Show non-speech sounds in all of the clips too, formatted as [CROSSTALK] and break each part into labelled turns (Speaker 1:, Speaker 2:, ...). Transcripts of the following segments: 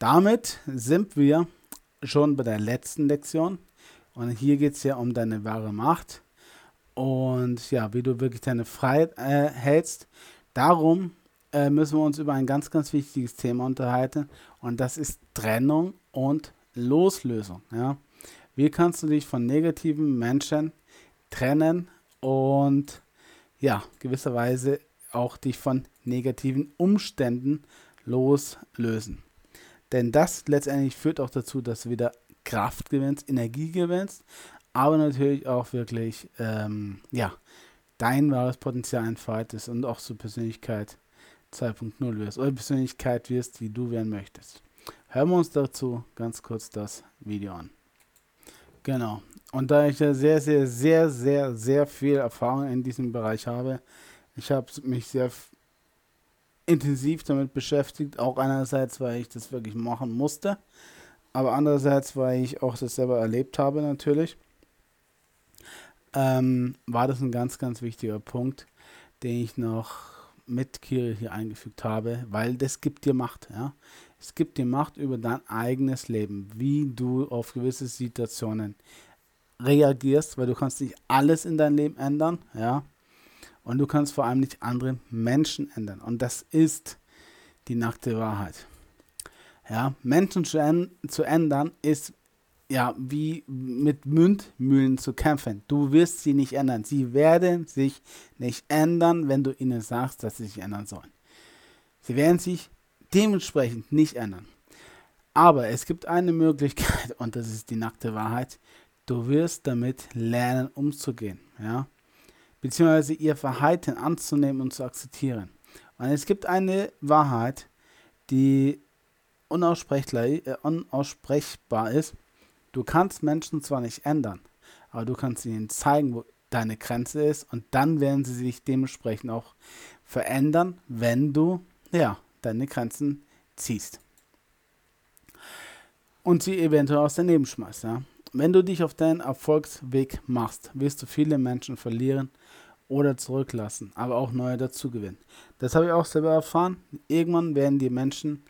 Speaker 1: damit sind wir schon bei der letzten Lektion. Und hier geht es ja um deine wahre Macht und ja, wie du wirklich deine Freiheit äh, hältst. Darum äh, müssen wir uns über ein ganz, ganz wichtiges Thema unterhalten und das ist Trennung und Loslösung. Ja? Wie kannst du dich von negativen Menschen trennen und ja, gewisserweise auch dich von negativen Umständen loslösen? Denn das letztendlich führt auch dazu, dass du wieder Kraft gewinnst, Energie gewinnst, aber natürlich auch wirklich, ähm, ja, dein wahres Potenzial entfaltest und auch zur Persönlichkeit 2.0 wirst oder Persönlichkeit wirst, wie du werden möchtest. Hören wir uns dazu ganz kurz das Video an. Genau. Und da ich ja sehr, sehr, sehr, sehr, sehr viel Erfahrung in diesem Bereich habe, ich habe mich sehr intensiv damit beschäftigt, auch einerseits, weil ich das wirklich machen musste, aber andererseits, weil ich auch das selber erlebt habe natürlich, ähm, war das ein ganz, ganz wichtiger Punkt, den ich noch mit Kiri hier eingefügt habe, weil das gibt dir Macht, ja. Es gibt dir Macht über dein eigenes Leben, wie du auf gewisse Situationen reagierst, weil du kannst nicht alles in deinem Leben ändern, ja. Und du kannst vor allem nicht andere Menschen ändern. Und das ist die nackte Wahrheit. Ja, Menschen zu, zu ändern ist ja wie mit Mündmühlen zu kämpfen. Du wirst sie nicht ändern. Sie werden sich nicht ändern, wenn du ihnen sagst, dass sie sich ändern sollen. Sie werden sich dementsprechend nicht ändern. Aber es gibt eine Möglichkeit [LAUGHS] und das ist die nackte Wahrheit. Du wirst damit lernen, umzugehen. Ja? Beziehungsweise ihr Verhalten anzunehmen und zu akzeptieren. Und es gibt eine Wahrheit, die unaussprechbar, äh, unaussprechbar ist. Du kannst Menschen zwar nicht ändern, aber du kannst ihnen zeigen, wo deine Grenze ist und dann werden sie sich dementsprechend auch verändern, wenn du ja, deine Grenzen ziehst. Und sie eventuell aus Leben schmeißt. Ja? Wenn du dich auf deinen Erfolgsweg machst, wirst du viele Menschen verlieren oder zurücklassen, aber auch neue dazugewinnen. Das habe ich auch selber erfahren. Irgendwann werden die Menschen,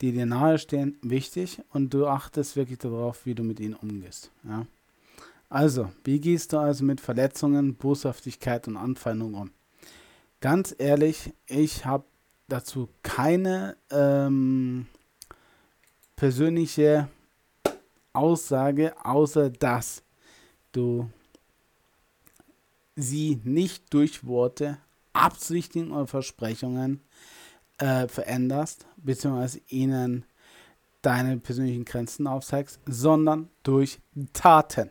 Speaker 1: die dir nahe stehen, wichtig und du achtest wirklich darauf, wie du mit ihnen umgehst. Ja? Also, wie gehst du also mit Verletzungen, Boshaftigkeit und Anfeindung um? Ganz ehrlich, ich habe dazu keine ähm, persönliche Aussage, außer dass du sie nicht durch Worte, Absichten oder Versprechungen äh, veränderst, beziehungsweise ihnen deine persönlichen Grenzen aufzeigst, sondern durch Taten.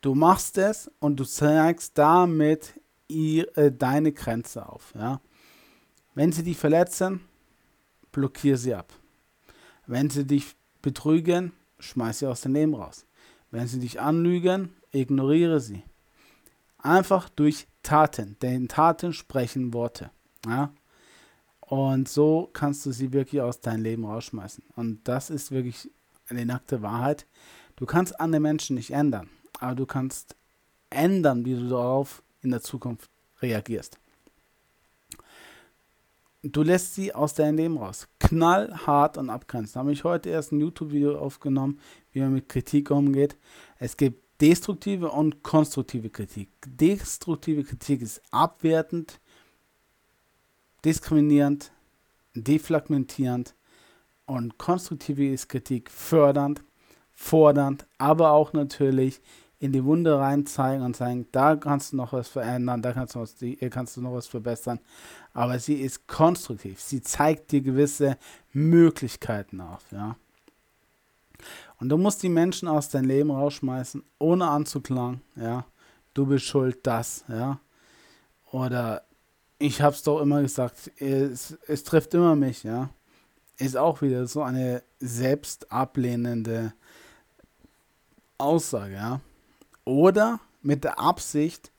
Speaker 1: Du machst es und du zeigst damit ihr, äh, deine Grenze auf. Ja? Wenn sie dich verletzen, blockier sie ab. Wenn sie dich betrügen, schmeiß sie aus dem Leben raus. Wenn sie dich anlügen, ignoriere sie. Einfach durch Taten. Denn Taten sprechen Worte. Ja? Und so kannst du sie wirklich aus deinem Leben rausschmeißen. Und das ist wirklich eine nackte Wahrheit. Du kannst andere Menschen nicht ändern, aber du kannst ändern, wie du darauf in der Zukunft reagierst. Du lässt sie aus deinem Leben raus. Knallhart und abgrenzen. Da habe ich heute erst ein YouTube-Video aufgenommen, wie man mit Kritik umgeht. Es gibt destruktive und konstruktive Kritik. Destruktive Kritik ist abwertend, diskriminierend, defragmentierend und konstruktive ist Kritik fördernd, fordernd, aber auch natürlich in die Wunde rein zeigen und sagen, da kannst du noch was verändern, da kannst du, was, kannst du noch was verbessern. Aber sie ist konstruktiv. Sie zeigt dir gewisse Möglichkeiten auf. Ja? Und du musst die Menschen aus deinem Leben rausschmeißen, ohne anzuklagen, ja. Du bist schuld, das, ja. Oder ich hab's doch immer gesagt, es, es trifft immer mich, ja. Ist auch wieder so eine selbstablehnende Aussage, ja. Oder mit der Absicht,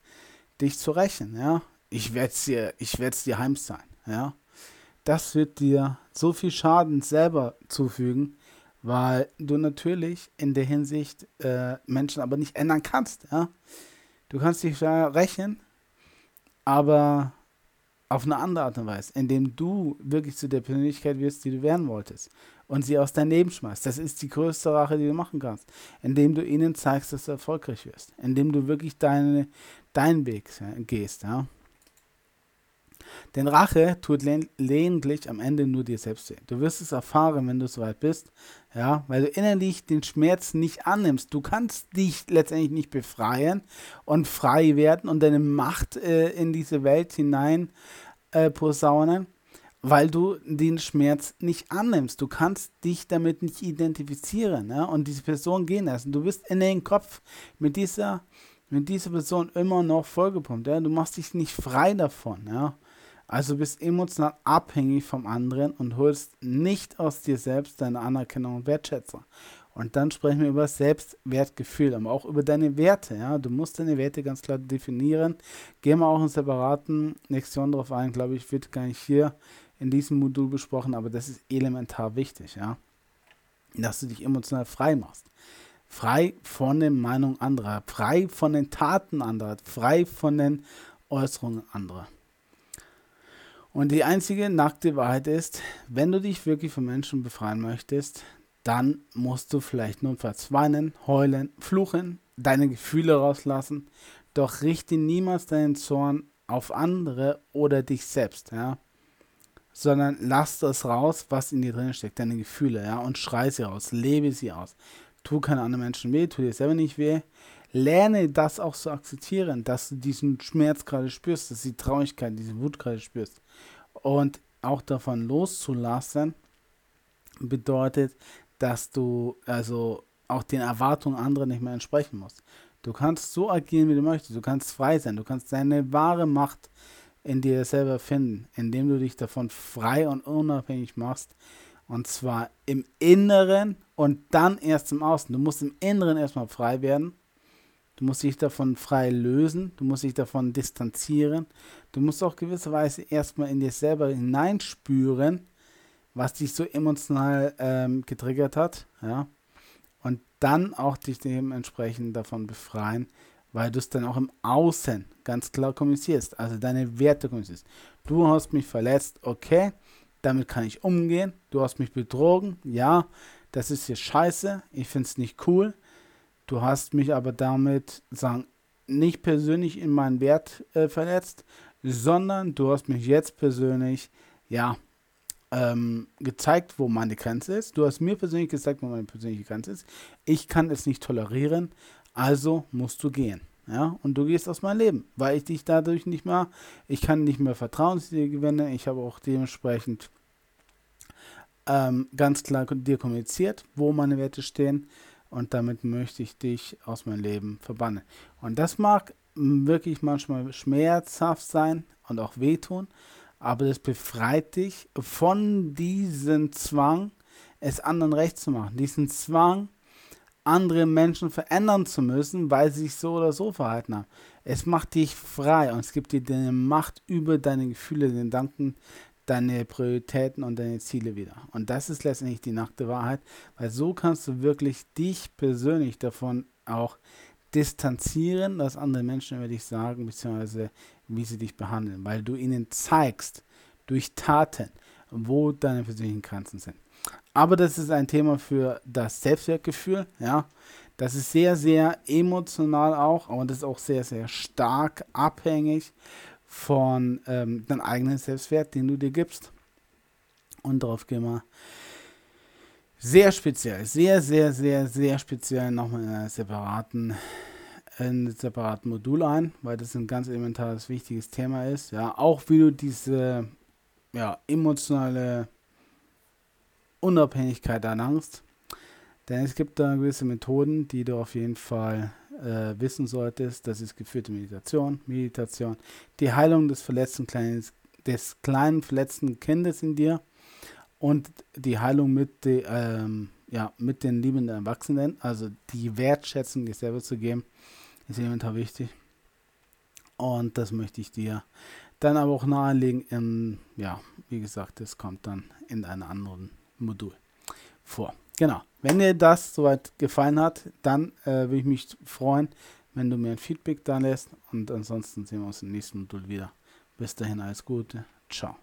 Speaker 1: dich zu rächen, ja. Ich werde dir, ich werde dir heimzahlen, ja. Das wird dir so viel Schaden selber zufügen, weil du natürlich in der Hinsicht äh, Menschen aber nicht ändern kannst. Ja? Du kannst dich rächen, aber auf eine andere Art und Weise, indem du wirklich zu der Persönlichkeit wirst, die du werden wolltest und sie aus deinem Leben schmeißt. Das ist die größte Rache, die du machen kannst, indem du ihnen zeigst, dass du erfolgreich wirst, indem du wirklich deine, deinen Weg gehst. Ja. Denn Rache tut lediglich am Ende nur dir selbst weh. Du wirst es erfahren, wenn du soweit bist, ja, weil du innerlich den Schmerz nicht annimmst. Du kannst dich letztendlich nicht befreien und frei werden und deine Macht äh, in diese Welt hinein äh, posaunen, weil du den Schmerz nicht annimmst. Du kannst dich damit nicht identifizieren ja, und diese Person gehen lassen. Du bist in den Kopf mit dieser mit dieser Person immer noch vollgepumpt. Ja? Du machst dich nicht frei davon. Ja? Also bist emotional abhängig vom anderen und holst nicht aus dir selbst deine Anerkennung und Wertschätzung. Und dann sprechen wir über Selbstwertgefühl, aber auch über deine Werte. Ja? Du musst deine Werte ganz klar definieren. Gehen wir auch in separaten Lektionen darauf ein, glaube ich, wird gar nicht hier in diesem Modul besprochen, aber das ist elementar wichtig, ja. Dass du dich emotional frei machst. Frei von den Meinungen anderer, frei von den Taten anderer, frei von den Äußerungen anderer. Und die einzige nackte Wahrheit ist, wenn du dich wirklich von Menschen befreien möchtest, dann musst du vielleicht notfalls weinen, heulen, fluchen, deine Gefühle rauslassen, doch richte niemals deinen Zorn auf andere oder dich selbst, ja. Sondern lass das raus, was in dir drin steckt, deine Gefühle, ja, und schrei sie raus, lebe sie aus. Tu keine anderen Menschen weh, tu dir selber nicht weh. Lerne das auch zu akzeptieren, dass du diesen Schmerz gerade spürst, dass die Traurigkeit, diese Wut gerade spürst. Und auch davon loszulassen, bedeutet, dass du also auch den Erwartungen anderer nicht mehr entsprechen musst. Du kannst so agieren, wie du möchtest. Du kannst frei sein. Du kannst deine wahre Macht in dir selber finden, indem du dich davon frei und unabhängig machst. Und zwar im Inneren und dann erst im Außen. Du musst im Inneren erstmal frei werden Du musst dich davon frei lösen, du musst dich davon distanzieren. Du musst auch gewisserweise erstmal in dir selber hineinspüren, was dich so emotional ähm, getriggert hat. Ja? Und dann auch dich dementsprechend davon befreien, weil du es dann auch im Außen ganz klar kommunizierst, also deine Werte kommunizierst. Du hast mich verletzt, okay, damit kann ich umgehen. Du hast mich betrogen, ja, das ist hier scheiße, ich finde es nicht cool Du hast mich aber damit, sagen, nicht persönlich in meinen Wert äh, verletzt, sondern du hast mich jetzt persönlich, ja, ähm, gezeigt, wo meine Grenze ist. Du hast mir persönlich gezeigt, wo meine persönliche Grenze ist. Ich kann es nicht tolerieren, also musst du gehen. Ja, und du gehst aus meinem Leben, weil ich dich dadurch nicht mehr, ich kann nicht mehr Vertrauen zu dir gewinnen. Ich habe auch dementsprechend ähm, ganz klar dir kommuniziert, wo meine Werte stehen und damit möchte ich dich aus meinem Leben verbannen. Und das mag wirklich manchmal schmerzhaft sein und auch wehtun, aber das befreit dich von diesem Zwang, es anderen recht zu machen, diesen Zwang, andere Menschen verändern zu müssen, weil sie sich so oder so verhalten haben. Es macht dich frei und es gibt dir deine Macht über deine Gefühle, den Gedanken, deine Prioritäten und deine Ziele wieder. Und das ist letztendlich die nackte Wahrheit, weil so kannst du wirklich dich persönlich davon auch distanzieren, was andere Menschen über dich sagen, beziehungsweise wie sie dich behandeln, weil du ihnen zeigst durch Taten, wo deine persönlichen Grenzen sind. Aber das ist ein Thema für das Selbstwertgefühl, ja. Das ist sehr, sehr emotional auch, aber das ist auch sehr, sehr stark abhängig von ähm, deinem eigenen Selbstwert, den du dir gibst. Und darauf gehen wir sehr speziell, sehr, sehr, sehr, sehr speziell nochmal in separaten, in einem separaten Modul ein, weil das ein ganz elementares, wichtiges Thema ist. Ja, auch wie du diese ja, emotionale Unabhängigkeit erlangst. Denn es gibt da gewisse Methoden, die du auf jeden Fall äh, wissen solltest, das ist geführte Meditation, Meditation, die Heilung des verletzten kleinen, des kleinen verletzten Kindes in dir und die Heilung mit, de, ähm, ja, mit den liebenden Erwachsenen, also die Wertschätzung dir selber zu geben, ist elementar wichtig. Und das möchte ich dir dann aber auch nahelegen. Im, ja, wie gesagt, das kommt dann in einem anderen Modul vor. Genau. Wenn dir das soweit gefallen hat, dann äh, würde ich mich freuen, wenn du mir ein Feedback da lässt. Und ansonsten sehen wir uns im nächsten Modul wieder. Bis dahin alles Gute. Ciao.